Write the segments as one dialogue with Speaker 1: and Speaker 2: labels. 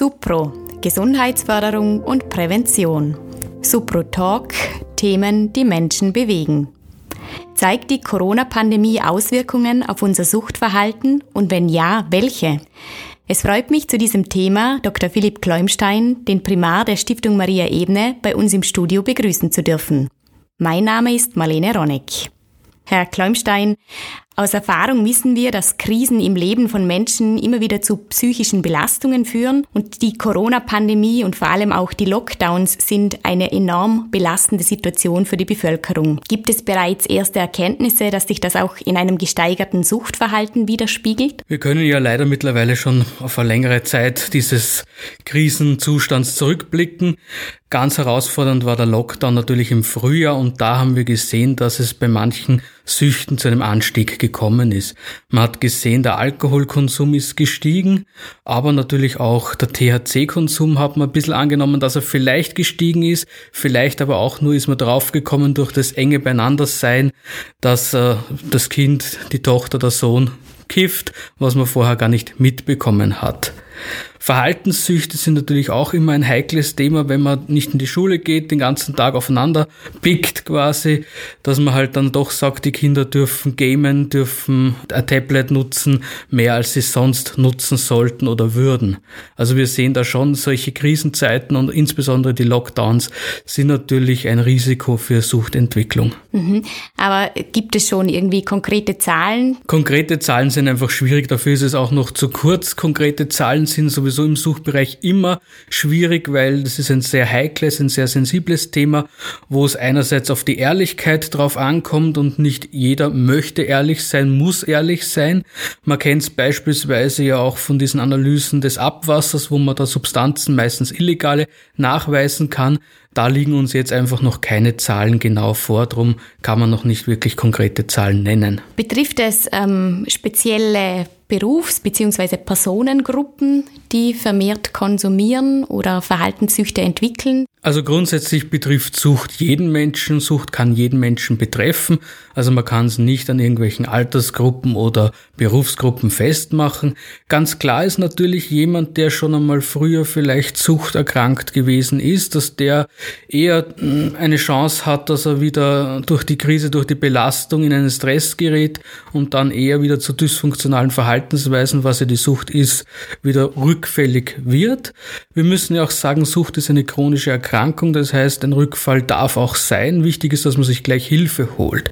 Speaker 1: Supro Gesundheitsförderung und Prävention. Supro Talk Themen, die Menschen bewegen. Zeigt die Corona-Pandemie Auswirkungen auf unser Suchtverhalten und wenn ja, welche? Es freut mich zu diesem Thema Dr. Philipp Kleumstein, den Primar der Stiftung Maria Ebene, bei uns im Studio begrüßen zu dürfen. Mein Name ist Marlene Ronneck. Herr Kleumstein, aus Erfahrung wissen wir, dass Krisen im Leben von Menschen immer wieder zu psychischen Belastungen führen und die Corona-Pandemie und vor allem auch die Lockdowns sind eine enorm belastende Situation für die Bevölkerung. Gibt es bereits erste Erkenntnisse, dass sich das auch in einem gesteigerten Suchtverhalten widerspiegelt?
Speaker 2: Wir können ja leider mittlerweile schon auf eine längere Zeit dieses Krisenzustands zurückblicken. Ganz herausfordernd war der Lockdown natürlich im Frühjahr und da haben wir gesehen, dass es bei manchen Süchten zu einem Anstieg gekommen ist. Man hat gesehen, der Alkoholkonsum ist gestiegen, aber natürlich auch der THC-Konsum hat man ein bisschen angenommen, dass er vielleicht gestiegen ist, vielleicht aber auch nur ist man draufgekommen durch das enge Beieinandersein, dass äh, das Kind, die Tochter, der Sohn kifft, was man vorher gar nicht mitbekommen hat. Verhaltenssüchte sind natürlich auch immer ein heikles Thema, wenn man nicht in die Schule geht, den ganzen Tag aufeinander pickt quasi, dass man halt dann doch sagt, die Kinder dürfen gamen, dürfen ein Tablet nutzen, mehr als sie sonst nutzen sollten oder würden. Also wir sehen da schon solche Krisenzeiten und insbesondere die Lockdowns sind natürlich ein Risiko für Suchtentwicklung.
Speaker 1: Mhm. Aber gibt es schon irgendwie konkrete Zahlen?
Speaker 2: Konkrete Zahlen sind einfach schwierig, dafür ist es auch noch zu kurz. Konkrete Zahlen sind sowieso sowieso im Suchbereich immer schwierig, weil das ist ein sehr heikles, ein sehr sensibles Thema, wo es einerseits auf die Ehrlichkeit drauf ankommt und nicht jeder möchte ehrlich sein, muss ehrlich sein. Man kennt es beispielsweise ja auch von diesen Analysen des Abwassers, wo man da Substanzen, meistens illegale, nachweisen kann. Da liegen uns jetzt einfach noch keine Zahlen genau vor, darum kann man noch nicht wirklich konkrete Zahlen nennen.
Speaker 1: Betrifft es ähm, spezielle Berufs- bzw. Personengruppen, die vermehrt konsumieren oder Verhaltenssüchte entwickeln?
Speaker 2: Also grundsätzlich betrifft Sucht jeden Menschen. Sucht kann jeden Menschen betreffen. Also man kann es nicht an irgendwelchen Altersgruppen oder Berufsgruppen festmachen. Ganz klar ist natürlich jemand, der schon einmal früher vielleicht suchterkrankt gewesen ist, dass der eher hm, eine Chance hat, dass er wieder durch die Krise, durch die Belastung in einen Stress gerät und dann eher wieder zu dysfunktionalen Verhaltensweisen, was ja die Sucht ist, wieder rückfällig wird. Wir müssen ja auch sagen, Sucht ist eine chronische Erkrankung Erkrankung, das heißt, ein Rückfall darf auch sein. Wichtig ist, dass man sich gleich Hilfe holt.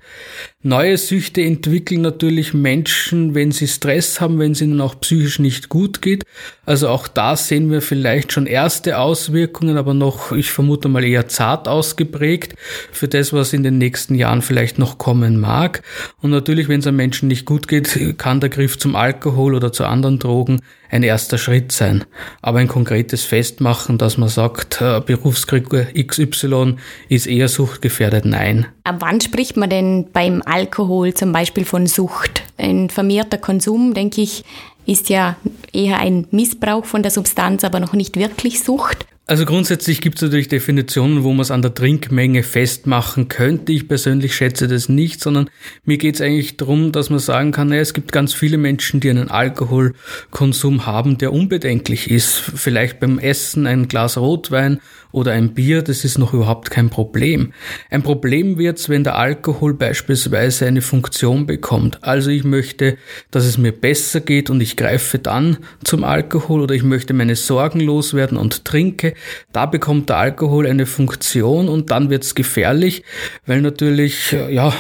Speaker 2: Neue Süchte entwickeln natürlich Menschen, wenn sie Stress haben, wenn es ihnen auch psychisch nicht gut geht. Also auch da sehen wir vielleicht schon erste Auswirkungen, aber noch, ich vermute mal eher zart ausgeprägt für das, was in den nächsten Jahren vielleicht noch kommen mag. Und natürlich, wenn es einem Menschen nicht gut geht, kann der Griff zum Alkohol oder zu anderen Drogen ein erster Schritt sein. Aber ein konkretes Festmachen, dass man sagt, äh, Berufsgruppe XY ist eher suchtgefährdet, nein.
Speaker 1: Ab wann spricht man denn beim Alkohol zum Beispiel von Sucht. Ein vermehrter Konsum, denke ich, ist ja eher ein Missbrauch von der Substanz, aber noch nicht wirklich Sucht.
Speaker 2: Also grundsätzlich gibt es natürlich Definitionen, wo man es an der Trinkmenge festmachen könnte. Ich persönlich schätze das nicht, sondern mir geht es eigentlich darum, dass man sagen kann, naja, es gibt ganz viele Menschen, die einen Alkoholkonsum haben, der unbedenklich ist. Vielleicht beim Essen ein Glas Rotwein oder ein Bier, das ist noch überhaupt kein Problem. Ein Problem wird's, wenn der Alkohol beispielsweise eine Funktion bekommt. Also ich möchte, dass es mir besser geht und ich greife dann zum Alkohol oder ich möchte meine Sorgen loswerden und trinke. Da bekommt der Alkohol eine Funktion und dann wird's gefährlich, weil natürlich, ja,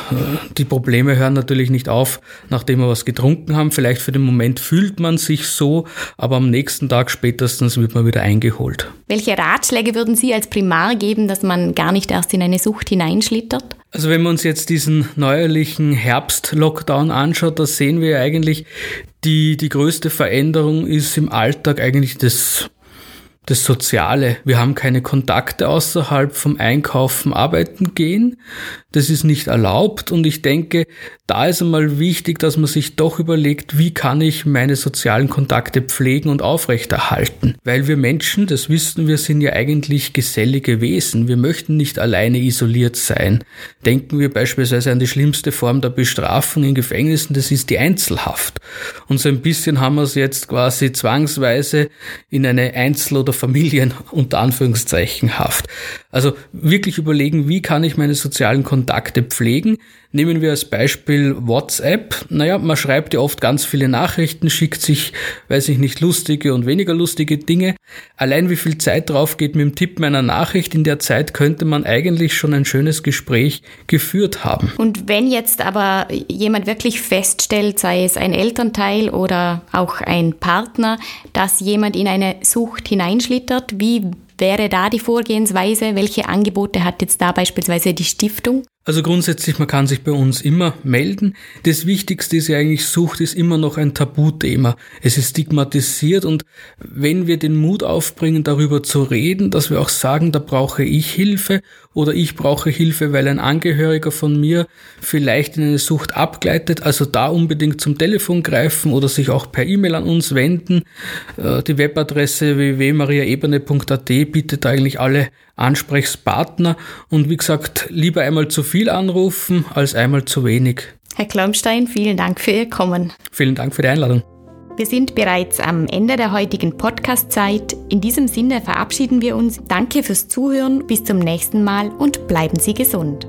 Speaker 2: die Probleme hören natürlich nicht auf, nachdem wir was getrunken haben. Vielleicht für den Moment fühlt man sich so, aber am nächsten Tag spätestens wird man wieder eingeholt.
Speaker 1: Welche Ratschläge würden Sie als Primar geben, dass man gar nicht erst in eine Sucht hineinschlittert?
Speaker 2: Also wenn man uns jetzt diesen neuerlichen Herbst-Lockdown anschaut, da sehen wir eigentlich, die, die größte Veränderung ist im Alltag eigentlich das das Soziale. Wir haben keine Kontakte außerhalb vom Einkaufen, Arbeiten gehen. Das ist nicht erlaubt und ich denke, da ist einmal wichtig, dass man sich doch überlegt, wie kann ich meine sozialen Kontakte pflegen und aufrechterhalten. Weil wir Menschen, das wissen wir, sind ja eigentlich gesellige Wesen. Wir möchten nicht alleine isoliert sein. Denken wir beispielsweise an die schlimmste Form der Bestrafung in Gefängnissen, das ist die Einzelhaft. Und so ein bisschen haben wir es jetzt quasi zwangsweise in eine Einzel- oder Familien unter Anführungszeichen Haft. Also wirklich überlegen, wie kann ich meine sozialen Kontakte pflegen, Nehmen wir als Beispiel WhatsApp. Naja, man schreibt ja oft ganz viele Nachrichten, schickt sich, weiß ich nicht, lustige und weniger lustige Dinge. Allein wie viel Zeit drauf geht mit dem Tipp meiner Nachricht, in der Zeit könnte man eigentlich schon ein schönes Gespräch geführt haben.
Speaker 1: Und wenn jetzt aber jemand wirklich feststellt, sei es ein Elternteil oder auch ein Partner, dass jemand in eine Sucht hineinschlittert, wie wäre da die Vorgehensweise? Welche Angebote hat jetzt da beispielsweise die Stiftung?
Speaker 2: Also grundsätzlich, man kann sich bei uns immer melden. Das Wichtigste ist ja eigentlich, Sucht ist immer noch ein Tabuthema. Es ist stigmatisiert und wenn wir den Mut aufbringen, darüber zu reden, dass wir auch sagen, da brauche ich Hilfe oder ich brauche Hilfe, weil ein Angehöriger von mir vielleicht in eine Sucht abgleitet, also da unbedingt zum Telefon greifen oder sich auch per E-Mail an uns wenden. Äh, die Webadresse www.mariaebene.at bietet eigentlich alle Ansprechpartner und wie gesagt, lieber einmal zu viel anrufen als einmal zu wenig.
Speaker 1: Herr Klaumstein, vielen Dank für Ihr Kommen.
Speaker 2: Vielen Dank für die Einladung.
Speaker 1: Wir sind bereits am Ende der heutigen Podcast-Zeit. In diesem Sinne verabschieden wir uns. Danke fürs Zuhören, bis zum nächsten Mal und bleiben Sie gesund.